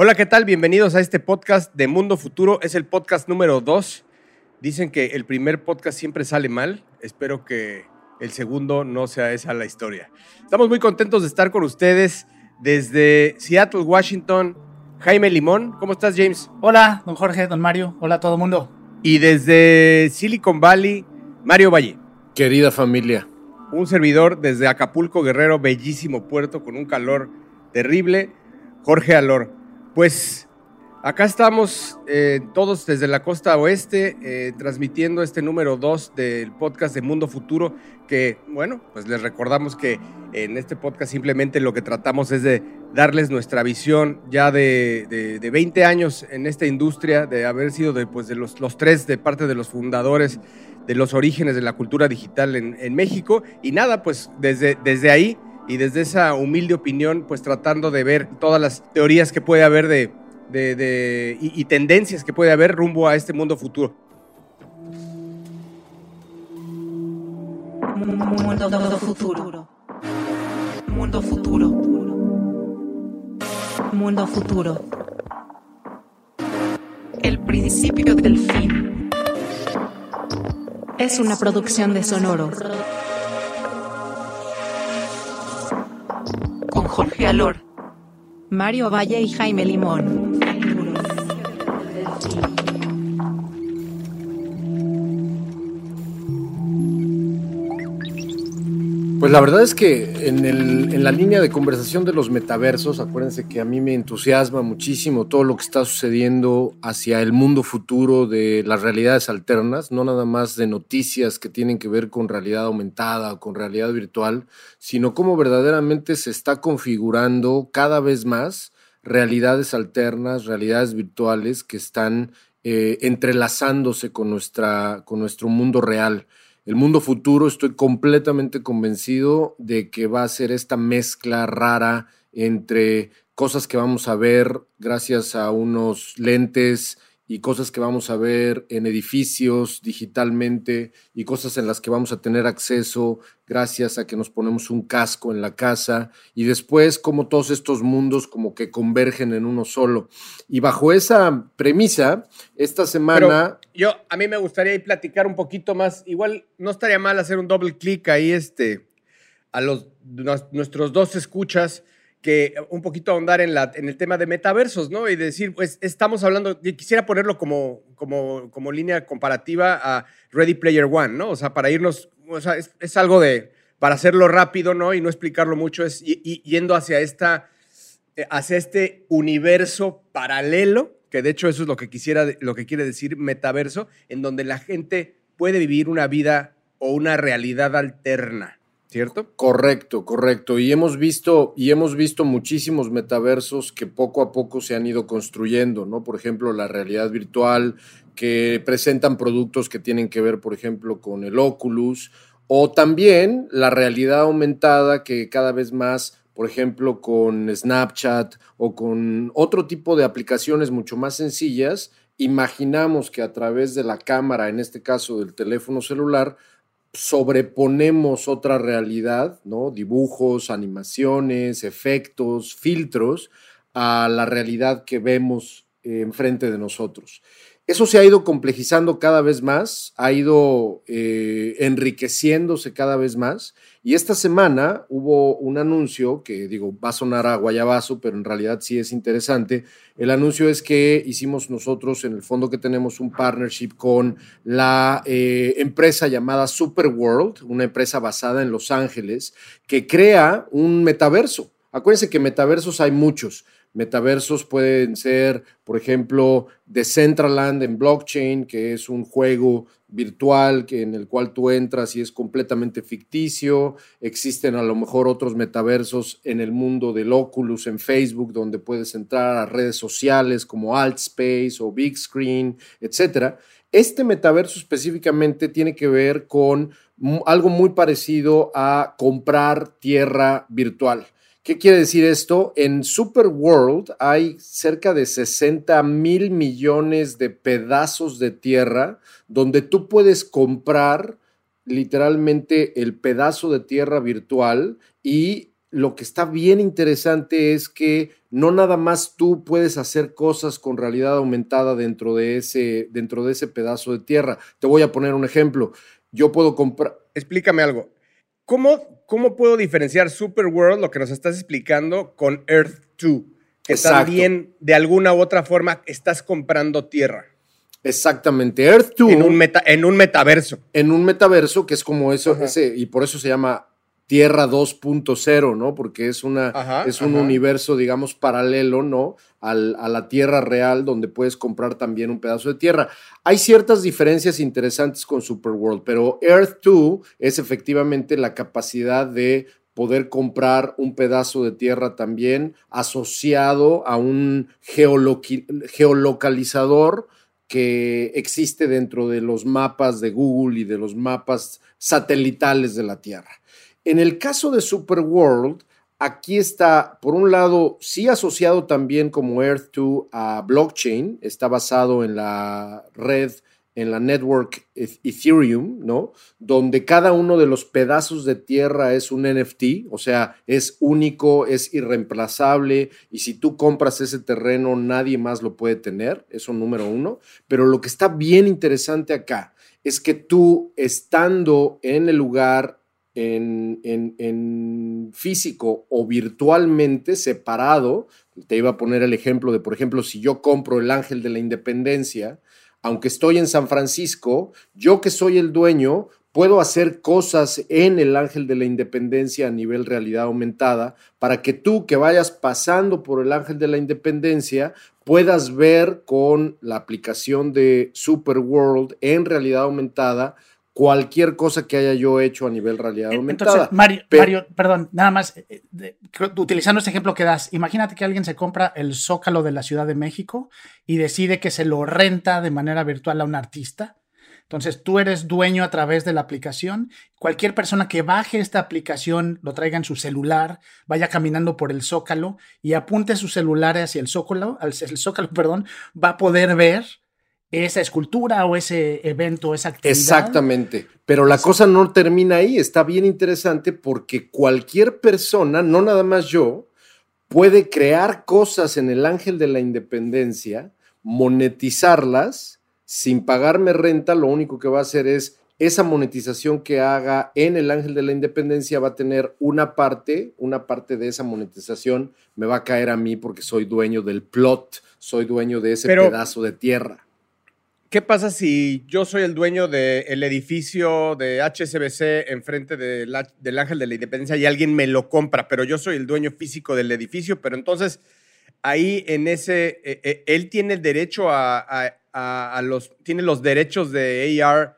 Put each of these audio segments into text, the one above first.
Hola, ¿qué tal? Bienvenidos a este podcast de Mundo Futuro. Es el podcast número 2. Dicen que el primer podcast siempre sale mal. Espero que el segundo no sea esa la historia. Estamos muy contentos de estar con ustedes desde Seattle, Washington. Jaime Limón, ¿cómo estás, James? Hola, don Jorge, don Mario. Hola a todo el mundo. Y desde Silicon Valley, Mario Valle. Querida familia. Un servidor desde Acapulco, Guerrero, bellísimo puerto con un calor terrible, Jorge Alor. Pues acá estamos eh, todos desde la costa oeste eh, transmitiendo este número 2 del podcast de Mundo Futuro que, bueno, pues les recordamos que en este podcast simplemente lo que tratamos es de darles nuestra visión ya de, de, 20 años en esta industria, de haber sido de, pues, de los, los tres de parte de los fundadores de los orígenes de la cultura digital en, en México. Y nada, pues desde, desde ahí y desde esa humilde opinión, pues tratando de ver todas las teorías que puede haber de, de, y, tendencias que puede haber rumbo a este mundo futuro. Mundo futuro. Mundo futuro. Mundo futuro. El principio del fin. Es una producción de Sonoro. Jorge Alor, Mario Valle y Jaime Limón. Pues la verdad es que en, la línea de conversación de los metaversos, acuérdense que a mí me entusiasma muchísimo todo lo que está sucediendo hacia el mundo futuro de las realidades alternas, no nada más de noticias que tienen que ver con realidad aumentada o con realidad virtual, sino cómo verdaderamente se está configurando cada vez más realidades alternas, realidades virtuales que están eh, entrelazándose con, nuestra, con nuestro mundo real el mundo futuro estoy completamente convencido de que va a ser esta mezcla rara entre cosas que vamos a ver gracias a unos lentes y cosas que vamos a ver en edificios digitalmente y cosas en las que vamos a tener acceso gracias a que nos ponemos un casco en la casa y después como todos estos mundos como que convergen en uno solo. Y bajo esa premisa, esta semana... yo, a mí me gustaría platicar un poquito más, igual no estaría mal hacer un doble clic ahí este, a los, nuestros dos escuchas que un poquito ahondar en, en el tema de metaversos, ¿no? Y decir, pues estamos hablando, quisiera ponerlo como, como, como línea comparativa a Ready Player One, ¿no? O sea, para irnos, o sea, es, algo de, para hacerlo rápido, ¿no? Y no explicarlo mucho, es yendo hacia esta, eh, hacia este universo paralelo, que de hecho eso es lo que quisiera, lo que quiere decir metaverso, en donde la gente puede vivir una vida o una realidad alterna. ¿Cierto? Correcto, correcto. Y hemos visto, y hemos visto muchísimos metaversos que poco a poco se han ido construyendo, ¿no? Por ejemplo, la realidad virtual, que presentan productos que tienen que ver, por ejemplo, con el Oculus, o también la realidad aumentada que cada vez más, por ejemplo, con Snapchat o con otro tipo de aplicaciones mucho más sencillas, imaginamos que a través de la cámara, en este caso del teléfono celular, sobreponemos otra realidad, ¿no? Dibujos, animaciones, efectos, filtros a la realidad que vemos enfrente de nosotros. Eso se ha ido complejizando cada vez más, ha ido eh, enriqueciéndose cada vez más. Y esta semana hubo un anuncio que, digo, va a sonar a guayabazo, pero en realidad sí es interesante. El anuncio es que hicimos nosotros, en el fondo que tenemos un partnership con la eh, empresa llamada Superworld, una empresa basada en Los Ángeles, que crea un metaverso. Acuérdense que metaversos hay muchos. Metaversos pueden ser, por ejemplo, Decentraland en blockchain, que es un juego virtual que, en el cual tú entras y es completamente ficticio. Existen a lo mejor otros metaversos en el mundo del Oculus en Facebook, donde puedes entrar a redes sociales como Altspace o Big Screen, etc. Este metaverso específicamente tiene que ver con algo muy parecido a comprar tierra virtual. ¿Qué quiere decir esto? En Superworld hay cerca de 60 mil millones de pedazos de tierra donde tú puedes comprar literalmente el pedazo de tierra virtual y lo que está bien interesante es que no nada más tú puedes hacer cosas con realidad aumentada dentro de ese, dentro de ese pedazo de tierra. Te voy a poner un ejemplo. Yo puedo comprar. Explícame algo. ¿Cómo, ¿Cómo puedo diferenciar Super World, lo que nos estás explicando, con Earth 2? Que también, de alguna u otra forma, estás comprando tierra. Exactamente. Earth 2. En un, meta, en un metaverso. En un metaverso que es como eso, ese, y por eso se llama Tierra 2.0, ¿no? Porque es, una, es un universo, digamos, paralelo, ¿no? A la Tierra real, donde puedes comprar también un pedazo de tierra. Hay ciertas diferencias interesantes con Superworld, pero Earth 2 es efectivamente la capacidad de poder comprar un pedazo de tierra también asociado a un geolocalizador que existe dentro de los mapas de Google y de los mapas satelitales de la Tierra. En el caso de Superworld, aquí está, por un lado, sí asociado también como Earth2 a blockchain, está basado en la red, en la network Ethereum, ¿no? Donde cada uno de los pedazos de tierra es un NFT, o sea, es único, es irreemplazable, y si tú compras ese terreno, nadie más lo puede tener, eso número uno. Pero lo que está bien interesante acá es que tú, estando en el lugar en, físico o virtualmente separado, te iba a poner el ejemplo de, por ejemplo, si yo compro el Ángel de la Independencia, aunque estoy en San Francisco, yo que soy el dueño, puedo hacer cosas en el Ángel de la Independencia a nivel realidad aumentada para que tú que vayas pasando por el Ángel de la Independencia puedas ver con la aplicación de Super World en realidad aumentada cualquier cosa que haya yo hecho a nivel realidad aumentada. Entonces, Mario, Mario perdón, nada más, eh, utilizando este ejemplo que das, imagínate que alguien se compra el zócalo de la Ciudad de México y decide que se lo renta de manera virtual a un artista. Entonces, tú eres dueño a través de la aplicación. Cualquier persona que baje esta aplicación, lo traiga en su celular, vaya caminando por el zócalo y apunte su celular hacia el zócalo, el zócalo, perdón, va a poder ver esa escultura o ese evento, esa actividad. Exactamente, pero la cosa no termina ahí, está bien interesante porque cualquier persona, no nada más yo, puede crear cosas en el Ángel de la Independencia, monetizarlas sin pagarme renta, lo único que va a hacer es esa monetización que haga en el Ángel de la Independencia va a tener una parte, una parte de esa monetización me va a caer a mí porque soy dueño del plot, soy dueño de ese pedazo de tierra. ¿Qué pasa si yo soy el dueño del edificio de HSBC enfrente del Ángel de la Independencia y alguien me lo compra, pero yo soy el dueño físico del edificio, pero entonces ahí en ese, eh, eh, él tiene el derecho a, a, los, tiene los derechos de AR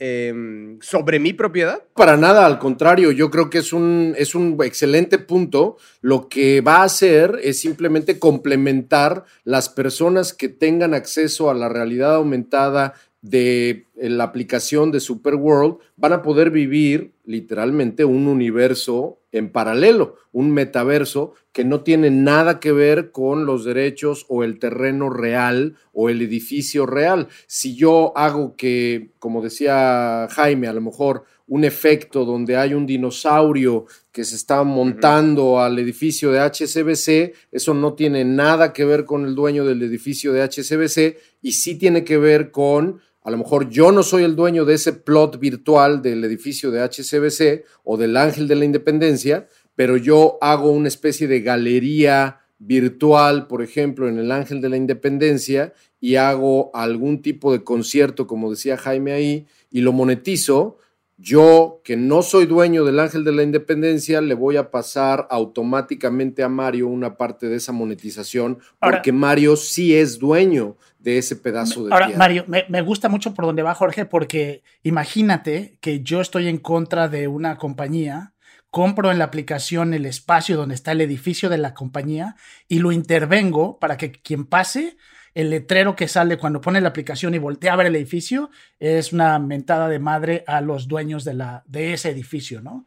Em, sobre mi propiedad? Para nada, al contrario, yo creo que es un, es un excelente punto. Lo que va a hacer es simplemente complementar las personas que tengan acceso a la realidad aumentada de la aplicación de Super World van a poder vivir literalmente un universo en paralelo, un metaverso que no tiene nada que ver con los derechos o el terreno real o el edificio real. Si yo hago que, como decía Jaime, a lo mejor un efecto donde hay un dinosaurio que se está montando al edificio de HCBC, eso no tiene nada que ver con el dueño del edificio de HCBC y sí tiene que ver con a lo mejor yo no soy el dueño de ese plot virtual del edificio de HCBC o del Ángel de la Independencia, pero yo hago una especie de galería virtual, por ejemplo, en el Ángel de la Independencia y hago algún tipo de concierto, como decía Jaime ahí, y lo monetizo, yo, que no soy dueño del Ángel de la Independencia, le voy a pasar automáticamente a Mario una parte de esa monetización, porque Mario sí es dueño de ese pedazo de Ahora, Mario, me, me, gusta mucho por donde va Jorge, porque imagínate que yo estoy en contra de una compañía, compro en la aplicación el espacio donde está el edificio de la compañía y lo intervengo para que quien pase el letrero que sale cuando pone la aplicación y voltea a ver el edificio es una mentada de madre a los dueños de, la, de ese edificio, ¿no?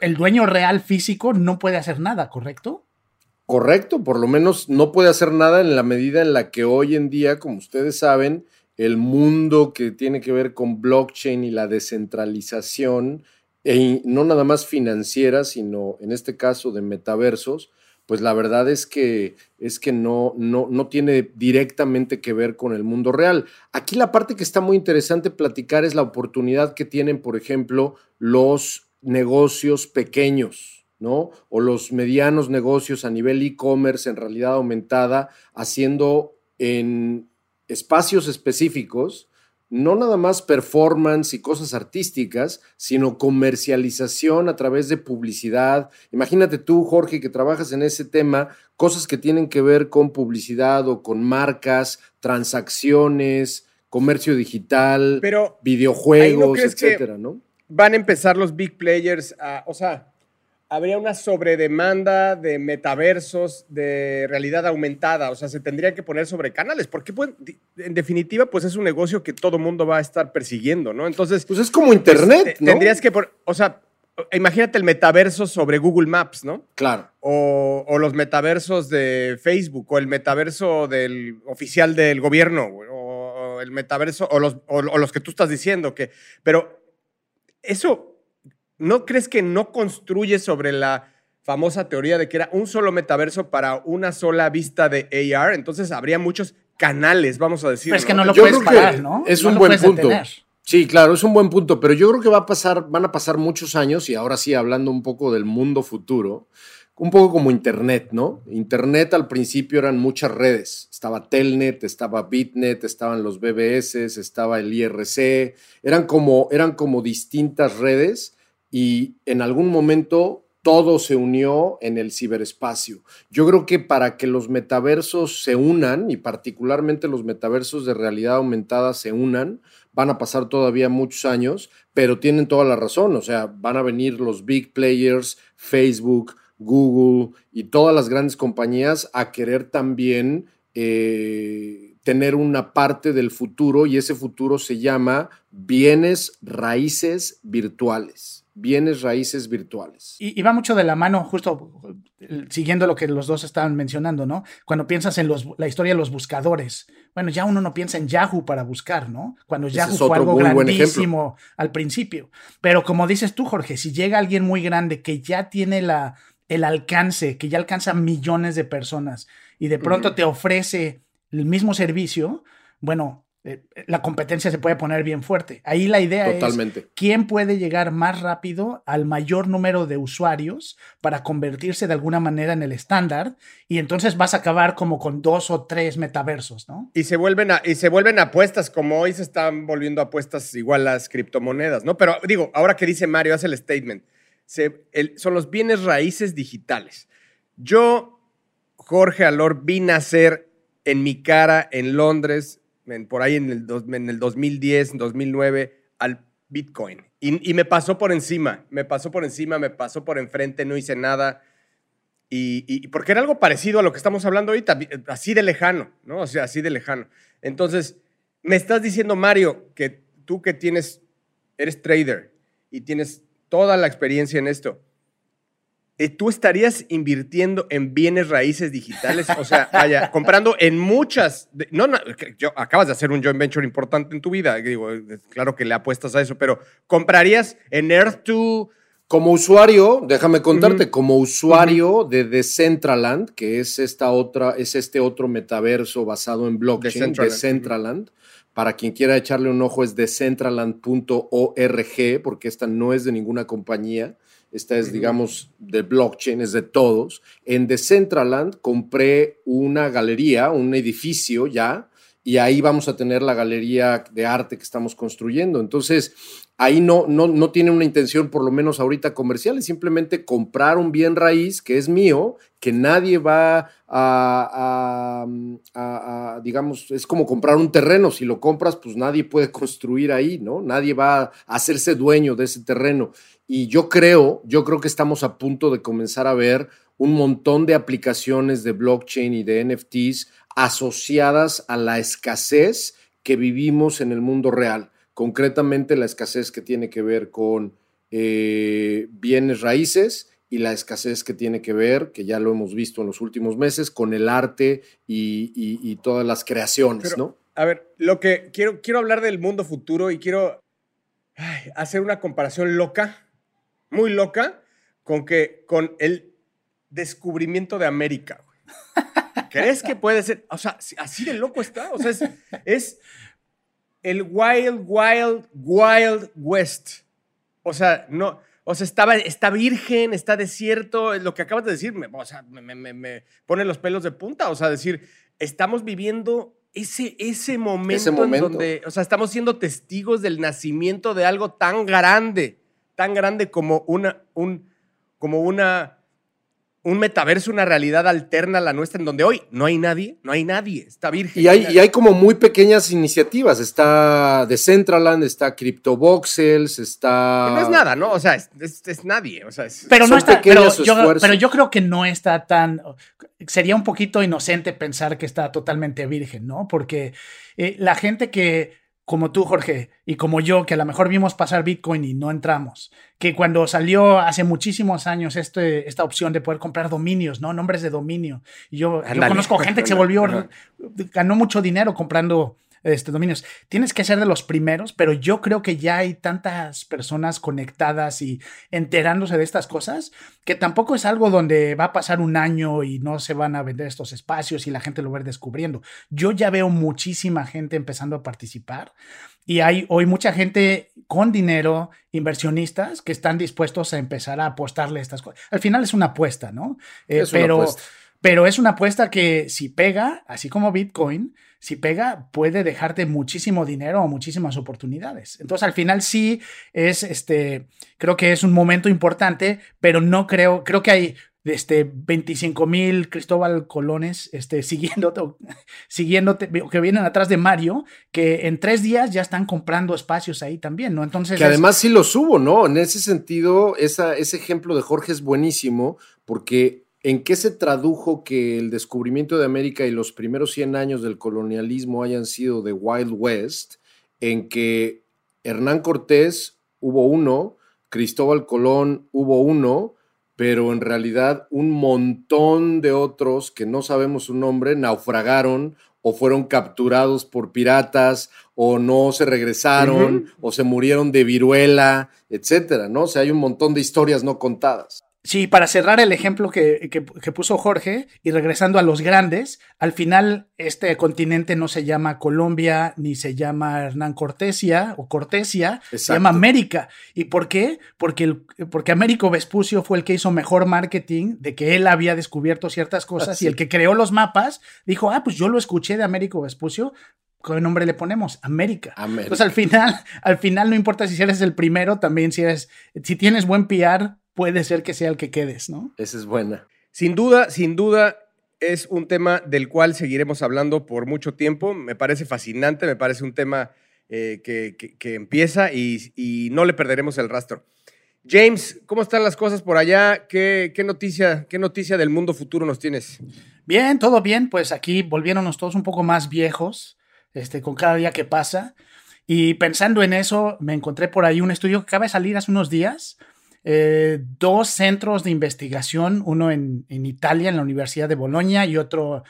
El dueño real físico no puede hacer nada, ¿correcto? Correcto, por lo menos no puede hacer nada en la medida en la que hoy en día, como ustedes saben, el mundo que tiene que ver con blockchain y la descentralización e no nada más financieras, sino en este caso de metaversos, pues la verdad es que, es que no, no, no tiene directamente que ver con el mundo real. Aquí la parte que está muy interesante platicar es la oportunidad que tienen, por ejemplo, los negocios pequeños, ¿no? O los medianos negocios a nivel e-commerce en realidad aumentada, haciendo en espacios específicos no nada más performance y cosas artísticas, sino comercialización a través de publicidad. Imagínate tú, Jorge, que trabajas en ese tema, cosas que tienen que ver con publicidad o con marcas, transacciones, comercio digital, videojuegos, etcétera, ¿no? Van a empezar los big players a, o sea, habría una sobredemanda de metaversos, de realidad aumentada, o sea, se tendría que poner sobre canales, porque pues, en definitiva, pues es un negocio que todo mundo va a estar persiguiendo, ¿no? Entonces... Pues es como Internet, ¿no? Tendrías que, o sea, imagínate el metaverso sobre Google Maps, ¿no? Claro. O, los metaversos de Facebook, o el metaverso del oficial del gobierno, o, el metaverso, o los, o los que tú estás diciendo, que... Pero eso ¿no crees que no construye sobre la famosa teoría de que era un solo metaverso para una sola vista de AR? Entonces habría muchos canales, vamos a decir. Pero es que no lo puedes parar, ¿no? Es un buen punto. Sí, claro, es un buen punto, pero yo creo que va a pasar, van a pasar muchos años y ahora sí hablando un poco del mundo futuro, un poco como Internet, ¿no? Internet al principio eran muchas redes. Estaba Telnet, estaba Bitnet, estaban los BBS, estaba el IRC. Eran como, eran como distintas redes y en algún momento todo se unió en el ciberespacio. Yo creo que para que los metaversos se unan, y particularmente los metaversos de realidad aumentada se unan, van a pasar todavía muchos años, pero tienen toda la razón, o sea, van a venir los big players, Facebook, Google y todas las grandes compañías a querer también eh, tener una parte del futuro y ese futuro se llama bienes raíces virtuales bienes raíces virtuales. Y, va mucho de la mano, justo siguiendo lo que los dos estaban mencionando, ¿no? Cuando piensas en los, la historia de los buscadores, bueno, ya uno no piensa en Yahoo para buscar, ¿no? Cuando Yahoo fue algo grandísimo al principio. Pero como dices tú, Jorge, si llega alguien muy grande que ya tiene la, el alcance, que ya alcanza millones de personas y de pronto te ofrece el mismo servicio, bueno, eh, la competencia se puede poner bien fuerte. Ahí la idea es quién puede llegar más rápido al mayor número de usuarios para convertirse de alguna manera en el estándar y entonces vas a acabar como con dos o tres metaversos, ¿no? Y se vuelven, y se vuelven apuestas, como hoy se están volviendo apuestas igual las criptomonedas, ¿no? Pero digo, ahora que dice Mario, hace el statement, son los bienes raíces digitales. Yo, Jorge Alor, vi nacer en mi cara en Londres por ahí en el, en el 2010, 2009, al Bitcoin. Y, me pasó por encima, me pasó por encima, me pasó por enfrente, no hice nada. Y, porque era algo parecido a lo que estamos hablando ahorita, así de lejano, ¿no? O sea, así de lejano. Entonces, me estás diciendo, Mario, que tú que tienes, eres trader y tienes toda la experiencia en esto, tú estarías invirtiendo en bienes raíces digitales, o sea, vaya, comprando en muchas, no, no yo, acabas de hacer un joint venture importante en tu vida, digo, claro que le apuestas a eso, pero comprarías en Earth2. Como usuario, déjame contarte, como usuario de Decentraland, que es esta otra, es este otro metaverso basado en blockchain, Decentraland. Para quien quiera echarle un ojo es decentraland.org, porque esta no es de ninguna compañía esta es, digamos, de blockchain, es de todos. En Decentraland compré una galería, un edificio ya, y ahí vamos a tener la galería de arte que estamos construyendo. Entonces, ahí no, no, no tiene una intención, por lo menos ahorita comercial, es simplemente comprar un bien raíz que es mío, que nadie va a, a, digamos, es como comprar un terreno, si lo compras, pues nadie puede construir ahí, ¿no? Nadie va a hacerse dueño de ese terreno. Y yo creo, yo creo que estamos a punto de comenzar a ver un montón de aplicaciones de blockchain y de NFTs asociadas a la escasez que vivimos en el mundo real. Concretamente la escasez que tiene que ver con eh, bienes raíces y la escasez que tiene que ver, que ya lo hemos visto en los últimos meses, con el arte y, todas las creaciones, ¿no? A ver, lo que quiero, quiero hablar del mundo futuro y quiero hacer una comparación loca muy loca con que con el descubrimiento de América. ¿Crees que puede ser? O sea, así de loco está. O sea, es, es el Wild, Wild, Wild West. O sea, no, o sea, estaba, está virgen, está desierto, lo que acabas de decir, me, o sea, me, pone los pelos de punta, o sea, decir, estamos viviendo ese, ese, momento, en donde, o sea, estamos siendo testigos del nacimiento de algo tan grande, tan grande como una, un, como una un metaverso, una realidad alterna a la nuestra, en donde hoy no hay nadie, no hay nadie, está virgen. Y hay, y hay como muy pequeñas iniciativas, está Decentraland, está CryptoVoxels, está... no es nada, ¿no? O sea, es, nadie, o sea, pero no está, pero yo, pero yo creo que no está tan, sería un poquito inocente pensar que está totalmente virgen, ¿no? Porque eh, la gente que como tú, Jorge, y como yo, que a lo mejor vimos pasar Bitcoin y no entramos, que cuando salió hace muchísimos años este, esta opción de poder comprar dominios, ¿no? Nombres de dominio. Y yo, yo conozco gente que se volvió, ganó mucho dinero comprando este, dominios. Tienes que ser de los primeros, pero yo creo que ya hay tantas personas conectadas y enterándose de estas cosas que tampoco es algo donde va a pasar un año y no se van a vender estos espacios y la gente lo va a ir descubriendo. Yo ya veo muchísima gente empezando a participar y hay hoy mucha gente con dinero, inversionistas, que están dispuestos a empezar a apostarle estas cosas. Al final es una apuesta, ¿no? Eh, pero, pero es una apuesta que si pega, así como Bitcoin, si pega, puede dejarte muchísimo dinero o muchísimas oportunidades. Entonces, al final sí es, este, creo que es un momento importante, pero no creo, creo que hay este, 25 mil Cristóbal Colones este, siguiendo, siguiéndote, que vienen atrás de Mario, que en tres días ya están comprando espacios ahí también, ¿no? Entonces. Que además sí lo subo, ¿no? En ese sentido, esa, ese ejemplo de Jorge es buenísimo, porque ¿En qué se tradujo que el descubrimiento de América y los primeros 100 años del colonialismo hayan sido de Wild West? En que Hernán Cortés hubo uno, Cristóbal Colón hubo uno, pero en realidad un montón de otros que no sabemos su nombre naufragaron o fueron capturados por piratas o no se regresaron o se murieron de viruela, etcétera, ¿no? O sea, hay un montón de historias no contadas. Sí, para cerrar el ejemplo que, puso Jorge y regresando a los grandes, al final este continente no se llama Colombia ni se llama Hernán Cortesia o Cortesia, se llama América. ¿Y por qué? Porque, el, porque Américo Vespucio fue el que hizo mejor marketing de que él había descubierto ciertas cosas y el que creó los mapas dijo, ah, pues yo lo escuché de Américo Vespucio, ¿qué nombre le ponemos? América. América. Entonces al final, al final no importa si eres el primero, también si eres, si tienes buen PR, puede ser que sea el que quedes, ¿no? Esa es buena. Sin duda, sin duda, es un tema del cual seguiremos hablando por mucho tiempo. Me parece fascinante, me parece un tema eh, que, empieza y, no le perderemos el rastro. James, ¿cómo están las cosas por allá? ¿Qué, noticia, ¿Qué noticia del mundo futuro nos tienes? Bien, todo bien. Pues aquí volviéndonos todos un poco más viejos este, con cada día que pasa. Y pensando en eso, me encontré por ahí un estudio que acaba de salir hace unos días eh, dos centros de investigación, uno en, Italia, en la Universidad de Bolonia, y otro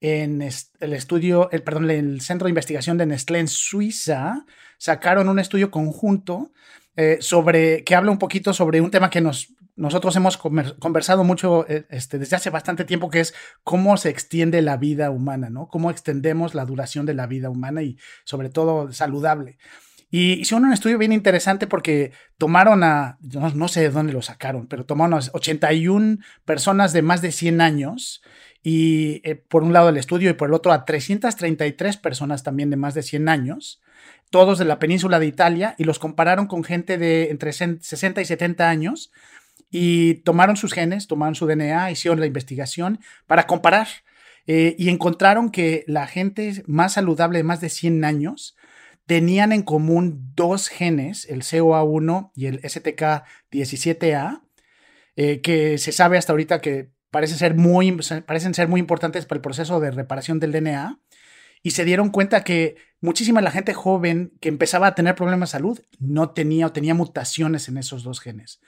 en el estudio, perdón, el centro de investigación de Nestlé en Suiza, sacaron un estudio conjunto eh, sobre, que habla un poquito sobre un tema que nos, nosotros hemos conversado mucho eh, este, desde hace bastante tiempo, que es cómo se extiende la vida humana, ¿no? Cómo extendemos la duración de la vida humana y sobre todo saludable. Y hicieron un estudio bien interesante porque tomaron a, no, sé de dónde lo sacaron, pero tomaron a 81 personas de más de 100 años y eh, por un lado el estudio y por el otro a 333 personas también de más de 100 años, todos de la península de Italia, y los compararon con gente de entre 60 y 70 años y tomaron sus genes, tomaron su DNA, hicieron la investigación para comparar. Eh, y encontraron que la gente más saludable de más de 100 años tenían en común dos genes, el COA1 y el STK17A, eh, que se sabe hasta ahorita que parecen ser, muy, parecen ser muy importantes para el proceso de reparación del DNA. Y se dieron cuenta que muchísima la gente joven que empezaba a tener problemas de salud no tenía o tenía mutaciones en esos dos genes.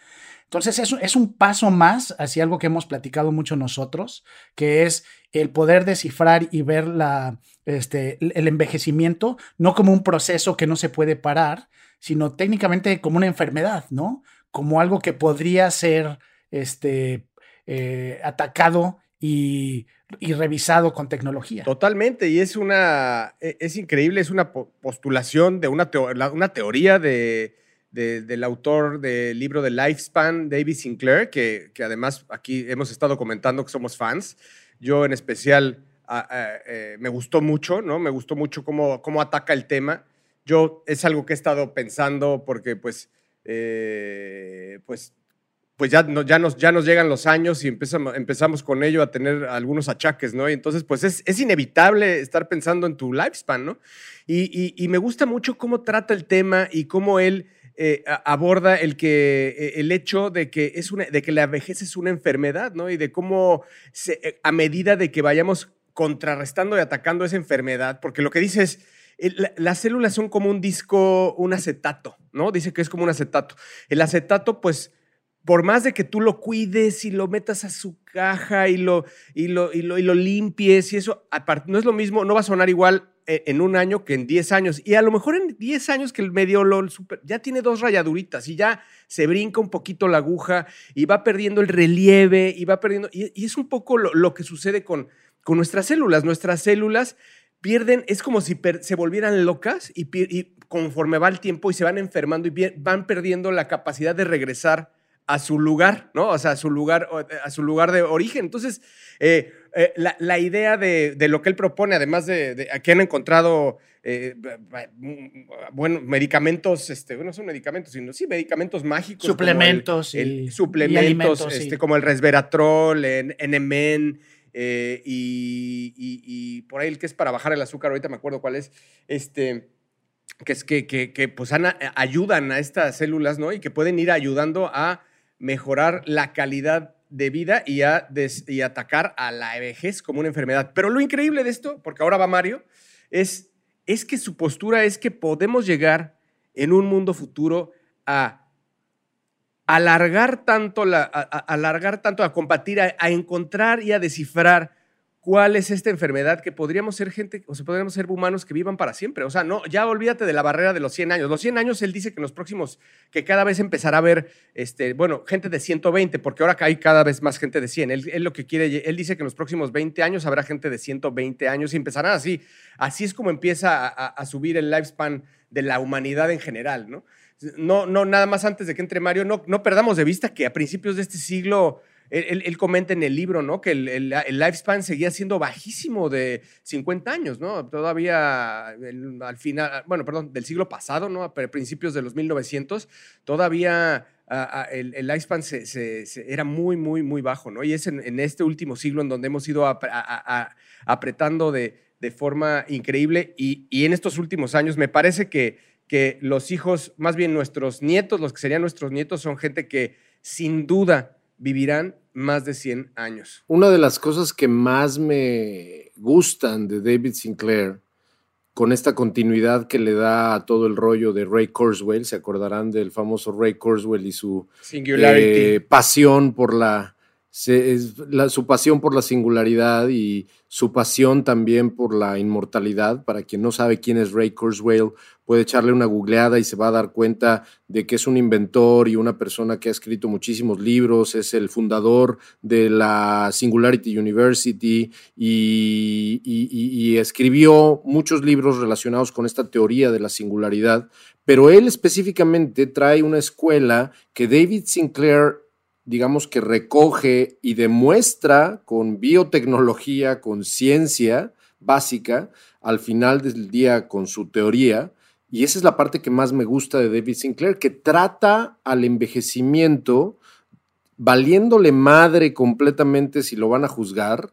Entonces, eso es un paso más hacia algo que hemos platicado mucho nosotros, que es el poder descifrar y ver la, este, el envejecimiento no como un proceso que no se puede parar, sino técnicamente como una enfermedad, ¿no? como algo que podría ser este, eh, atacado y, revisado con tecnología. Totalmente, y es una, e, es increíble, es una postulación de una, una teoría de, del autor del libro de Lifespan, David Sinclair, que, que, además aquí hemos estado comentando que somos fans. Yo en especial eh, me gustó mucho, ¿no? Me gustó mucho cómo, cómo ataca el tema. Yo es algo que he estado pensando porque pues, eh, pues pues ya, ya, nos, ya nos llegan los años y empezamos, empezamos con ello a tener algunos achaques, ¿no? Y entonces, pues es, es inevitable estar pensando en tu lifespan, ¿no? Y, y, me gusta mucho cómo trata el tema y cómo él eh, aborda el, que, eh, el hecho de que, es una, de que la vejez es una enfermedad, ¿no? Y de cómo eh, a medida de que vayamos contrarrestando y atacando esa enfermedad, porque lo que dice es, las células son como un disco, un acetato, ¿no? Dice que es como un acetato. El acetato, pues por más de que tú lo cuides y lo metas a su caja y lo, y lo, y lo, y lo limpies y eso, no es lo mismo, no va a sonar igual eh, en un año que en 10 años. Y a lo mejor en 10 años que el medio LOL ya tiene dos rayaduritas y ya se brinca un poquito la aguja y va perdiendo el relieve y va perdiendo. Y, es un poco lo, que sucede con, con nuestras células. Nuestras células pierden, es como si se volvieran locas y, conforme va el tiempo y se van enfermando y van perdiendo la capacidad de regresar a su lugar, ¿no? O sea, a su lugar, a su lugar de origen. Entonces, eh, eh, la, idea de, lo que él propone, además de, que han encontrado, eh, bueno, medicamentos, este, no son medicamentos, sino sí, medicamentos mágicos. Suplementos. y, suplementos, este, como el resveratrol, en, NMN, y, por ahí el que es para bajar el azúcar, ahorita me acuerdo cuál es, este que es que, que, pues ayudan a estas células, ¿no? Y que pueden ir ayudando a mejorar la calidad de vida y, a atacar a la vejez como una enfermedad. Pero lo increíble de esto, porque ahora va Mario, es, que su postura es que podemos llegar en un mundo futuro a alargar tanto, la, alargar tanto, a combatir, a encontrar y a descifrar cuál es esta enfermedad que podríamos ser gente, o sea, podríamos ser humanos que vivan para siempre. O sea, no, ya olvídate de la barrera de los 100 años. Los 100 años, él dice que en los próximos, que cada vez empezará a haber, este, bueno, gente de 120, porque ahora hay cada vez más gente de 100. Él, lo que quiere, él dice que en los próximos 20 años habrá gente de 120 años y empezarán así. Así es como empieza a, subir el lifespan de la humanidad en general, ¿no? No, no, nada más antes de que entre Mario, no, no perdamos de vista que a principios de este siglo él, comenta en el libro, ¿no? Que el, lifespan seguía siendo bajísimo de 50 años, ¿no? Todavía al final, bueno, perdón, del siglo pasado, ¿no? A principios de los 1900, todavía el, lifespan era muy, muy, muy bajo, ¿no? Y es en, este último siglo en donde hemos ido apretando de, forma increíble y, en estos últimos años me parece que los hijos, más bien nuestros nietos, los que serían nuestros nietos, son gente que sin duda vivirán más de 100 años. Una de las cosas que más me gustan de David Sinclair, con esta continuidad que le da a todo el rollo de Ray Kurzweil, se acordarán del famoso Ray Kurzweil y su eh, pasión por la su pasión por la singularidad y su pasión también por la inmortalidad. Para quien no sabe quién es Ray Kurzweil, puede echarle una googleada y se va a dar cuenta de que es un inventor y una persona que ha escrito muchísimos libros, es el fundador de la Singularity University y escribió muchos libros relacionados con esta teoría de la singularidad. Pero él específicamente trae una escuela que David Sinclair digamos que recoge y demuestra con biotecnología, con ciencia básica, al final del día con su teoría. Y esa es la parte que más me gusta de David Sinclair, que trata al envejecimiento, valiéndole madre completamente si lo van a juzgar,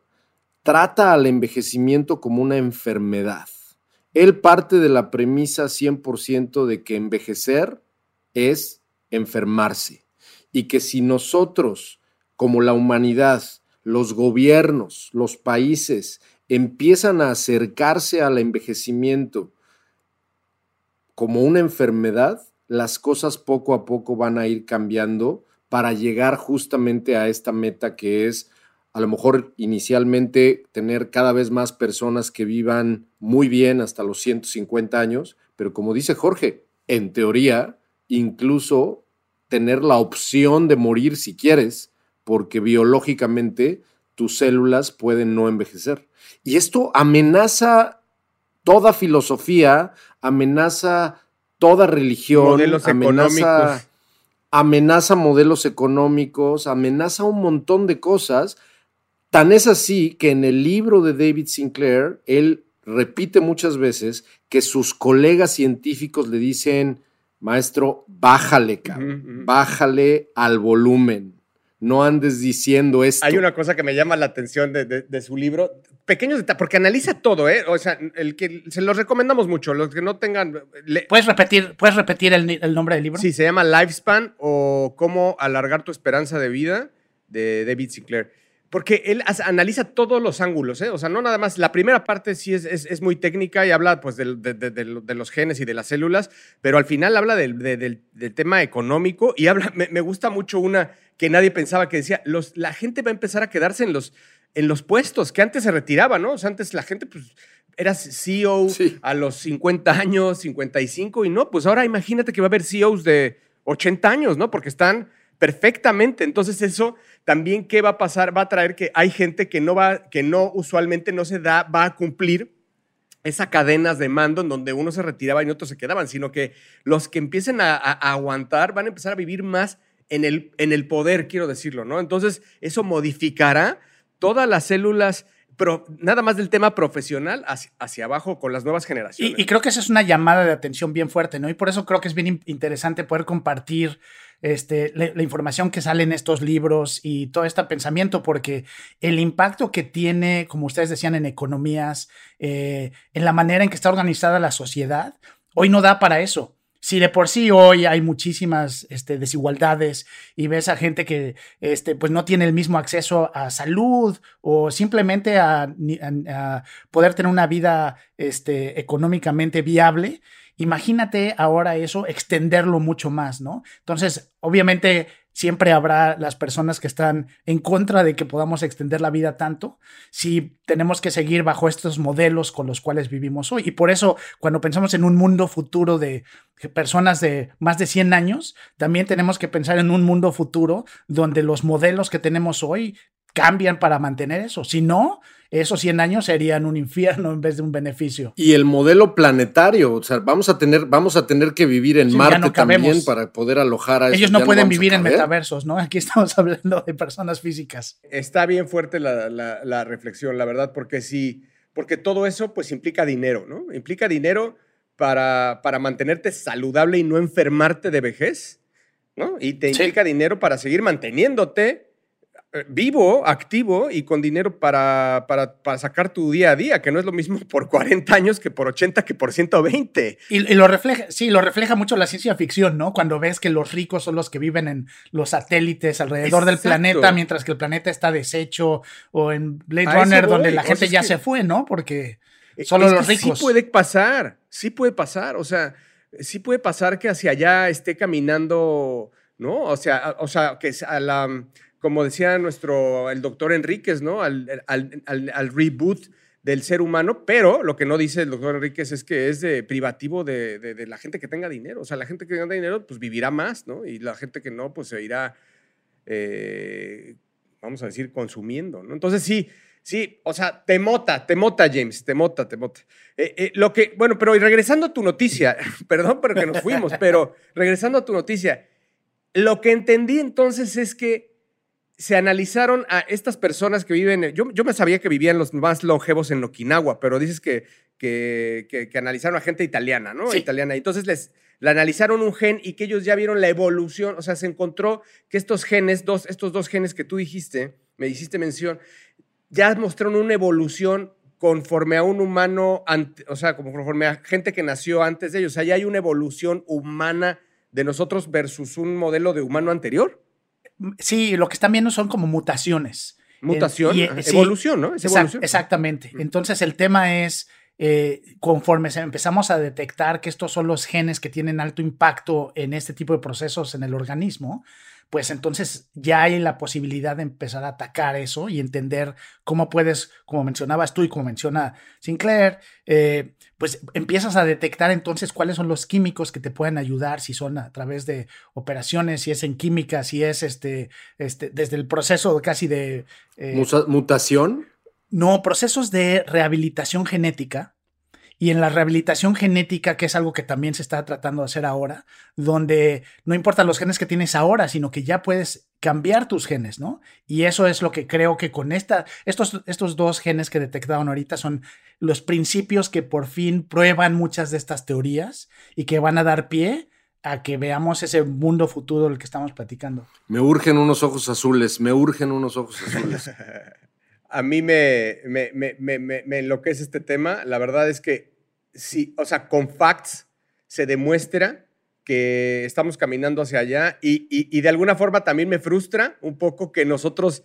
trata al envejecimiento como una enfermedad. Él parte de la premisa 100% de que envejecer es enfermarse y que si nosotros, como la humanidad, los gobiernos, los países, empiezan a acercarse al envejecimiento como una enfermedad, las cosas poco a poco van a ir cambiando para llegar justamente a esta meta que es a lo mejor inicialmente tener cada vez más personas que vivan muy bien hasta los 150 años, pero como dice Jorge, en teoría, incluso tener la opción de morir si quieres, porque biológicamente tus células pueden no envejecer. Y esto amenaza toda filosofía, amenaza toda religión, Modelos económicos. amenaza modelos económicos, amenaza un montón de cosas. Tan es así que en el libro de David Sinclair, él repite muchas veces que sus colegas científicos le dicen, maestro, bájale, cabrón, bájale al volumen. No andes diciendo esto. Hay una cosa que me llama la atención de, de- de su libro, pequeños detalles, porque analiza todo, ¿eh? O sea, el que se los recomendamos mucho, los que no tengan... le- ¿Puedes repetir, ¿puedes repetir el, el nombre del libro? Sí, se llama Lifespan o Cómo alargar tu esperanza de vida de David Sinclair. Porque él analiza todos los ángulos, ¿eh? O sea, no nada más. La primera parte sí es, es- es muy técnica y habla pues de, de- de lo- de los genes y de las células, pero al final habla del, de- del- del tema económico y habla, me, me gusta mucho una que nadie pensaba que decía, los, la gente va a empezar a quedarse en los, en los puestos que antes se retiraba, ¿no? O sea, antes la gente pues era CEO Sí. a los 50 años, 55 y no, pues ahora imagínate que va a haber CEOs de 80 años, ¿no? Porque están perfectamente. Entonces eso también qué va a pasar, va a traer que hay gente que no va que no usualmente no se da va a cumplir esas cadenas de mando en donde uno se retiraba y otros se quedaban, sino que los que empiecen a, a- a aguantar van a empezar a vivir más en el, en el poder, quiero decirlo, ¿no? Entonces, eso modificará todas las células, pero nada más del tema profesional hacia, hacia abajo con las nuevas generaciones. Y, y creo que esa es una llamada de atención bien fuerte, ¿no? Y por eso creo que es bien in- interesante poder compartir este, la, la información que sale en estos libros y todo este pensamiento, porque el impacto que tiene, como ustedes decían, en economías, eh, en la manera en que está organizada la sociedad, hoy no da para eso. Si de por sí hoy hay muchísimas este, desigualdades y ves a gente que este, pues no tiene el mismo acceso a salud o simplemente a, poder tener una vida este, económicamente viable, imagínate ahora eso, extenderlo mucho más, ¿no? Entonces, obviamente siempre habrá las personas que están en contra de que podamos extender la vida tanto si tenemos que seguir bajo estos modelos con los cuales vivimos hoy. Y por eso, cuando pensamos en un mundo futuro de personas de más de 100 años, también tenemos que pensar en un mundo futuro donde los modelos que tenemos hoy cambian para mantener eso. Si no, esos 100 años serían un infierno en vez de un beneficio. Y el modelo planetario, o sea, vamos a tener, vamos a tener que vivir en Sí, Marte no también para poder alojar a esos. Ellos no pueden vivir en metaversos, ¿no? Aquí estamos hablando de personas físicas. Está bien fuerte la, la- la reflexión, la verdad, porque sí, porque todo eso pues implica dinero, ¿no? Implica dinero para, para mantenerte saludable y no enfermarte de vejez, ¿no? Y te Sí. implica dinero para seguir manteniéndote vivo, activo y con dinero para, para, para sacar tu día a día, que no es lo mismo por 40 años que por 80 que por 120. Y, y lo refleja, sí, lo refleja mucho la ciencia ficción, ¿no? Cuando ves que los ricos son los que viven en los satélites alrededor del planeta, mientras que el planeta está deshecho, o en Blade A Runner, voy. donde la gente ya que- se fue, ¿no? Porque Eh, solo es los que ricos. Sí puede pasar, sí puede pasar, o sea, sí puede pasar que hacia allá esté caminando, ¿no? O sea, o sea, que a la, como decía nuestro, el doctor Enríquez, ¿no? Al, reboot del ser humano, pero lo que no dice el doctor Enríquez es que es de privativo de, la gente que tenga dinero, o sea, la gente que tenga dinero, pues vivirá más, ¿no? Y la gente que no, pues se irá, eh, vamos a decir, consumiendo, ¿no? Entonces sí, Sí, o sea, te mota, te mota, James, te mota, te mota. Eh, eh, lo que, bueno, pero regresando a tu noticia, perdón, pero que nos fuimos, pero regresando a tu noticia, lo que entendí entonces es que se analizaron a estas personas que viven, yo, yo me sabía que vivían los más longevos en Okinawa, pero dices que, que, que- que analizaron a gente italiana, ¿no? Sí. Italiana. Y Entonces les le analizaron un gen y que ellos ya vieron la evolución, o sea, se encontró que estos genes, dos, estos dos genes que tú dijiste, me hiciste mención, ya mostraron una evolución conforme a un humano, ante- o sea, como conforme a gente que nació antes de ellos. O sea, ya hay una evolución humana de nosotros versus un modelo de humano anterior. Sí, lo que están viendo son como mutaciones. Mutación, y, sí, evolución, ¿no? Es Exact- evolución. exactamente. Entonces el tema es, eh, conforme empezamos a detectar que estos son los genes que tienen alto impacto en este tipo de procesos en el organismo, pues entonces ya hay la posibilidad de empezar a atacar eso y entender cómo puedes, como mencionabas tú y como menciona Sinclair, eh, pues empiezas a detectar entonces cuáles son los químicos que te pueden ayudar, si son a través de operaciones, si es en química, si es este, este desde el proceso casi de... Eh, ¿Mutación? No, procesos de rehabilitación genética y en la rehabilitación genética, que es algo que también se está tratando de hacer ahora, donde no importa los genes que tienes ahora, sino que ya puedes cambiar tus genes, ¿no? Y eso es lo que creo que con esta, estos, estos dos genes que detectaron ahorita son los principios que por fin prueban muchas de estas teorías y que van a dar pie a que veamos ese mundo futuro del que estamos platicando. Me urgen unos ojos azules, me urgen unos ojos azules. a mí me, me, me, me, enloquece este tema. La verdad es que, sí, o sea, con facts se demuestra que estamos caminando hacia allá y, y, de alguna forma también me frustra un poco que nosotros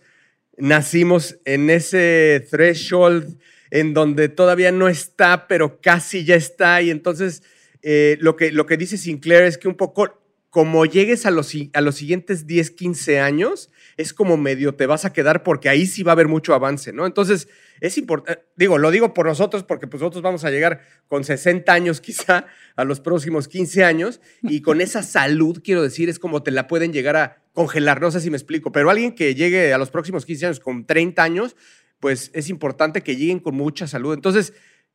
nacimos en ese threshold en donde todavía no está, pero casi ya está. Y entonces eh, lo, que, lo que dice Sinclair es que un poco como llegues a los, a los siguientes 10, 15 años, es como medio te vas a quedar porque ahí sí va a haber mucho avance, ¿no? Entonces, es importante, digo, lo digo por nosotros porque pues nosotros vamos a llegar con 60 años quizá a los próximos 15 años y con esa salud, quiero decir, es como te la pueden llegar a congelar, no sé si me explico, pero alguien que llegue a los próximos 15 años con 30 años, pues es importante que lleguen con mucha salud. Entonces,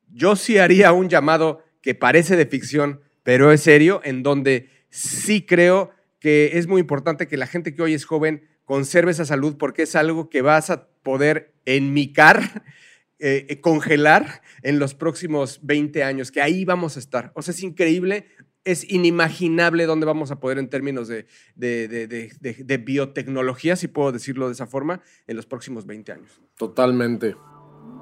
yo sí haría un llamado que parece de ficción, pero es serio, en donde sí creo que es muy importante que la gente que hoy es joven conserve esa salud porque es algo que vas a poder enmicar, eh, eh, congelar en los próximos 20 años, que ahí vamos a estar. O sea, es increíble, es inimaginable dónde vamos a poder en términos de, de, biotecnología, si puedo decirlo de esa forma, en los próximos 20 años. Totalmente.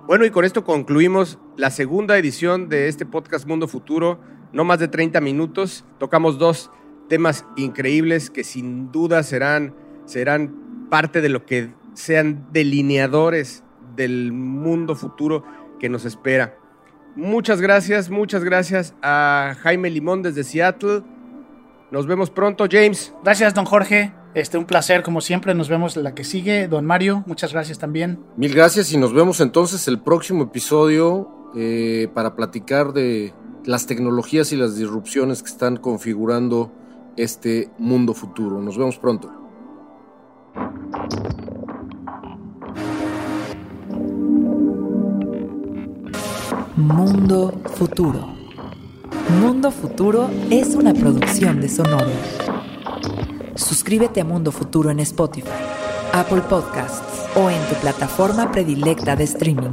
Bueno, y con esto concluimos la segunda edición de este podcast Mundo Futuro. No más de 30 minutos. Tocamos dos temas increíbles que sin duda serán, serán parte de lo que sean delineadores del mundo futuro que nos espera. Muchas gracias, muchas gracias a Jaime Limón desde Seattle. Nos vemos pronto, James. Gracias, don Jorge. Este, un placer, como siempre. Nos vemos la que sigue. Don Mario, muchas gracias también. Mil gracias y nos vemos entonces el próximo episodio eh, para platicar de las tecnologías y las disrupciones que están configurando este mundo futuro. Nos vemos pronto. Mundo Futuro. Mundo Futuro es una producción de Sonoro. Suscríbete a Mundo Futuro en Spotify, Apple Podcasts o en tu plataforma predilecta de streaming.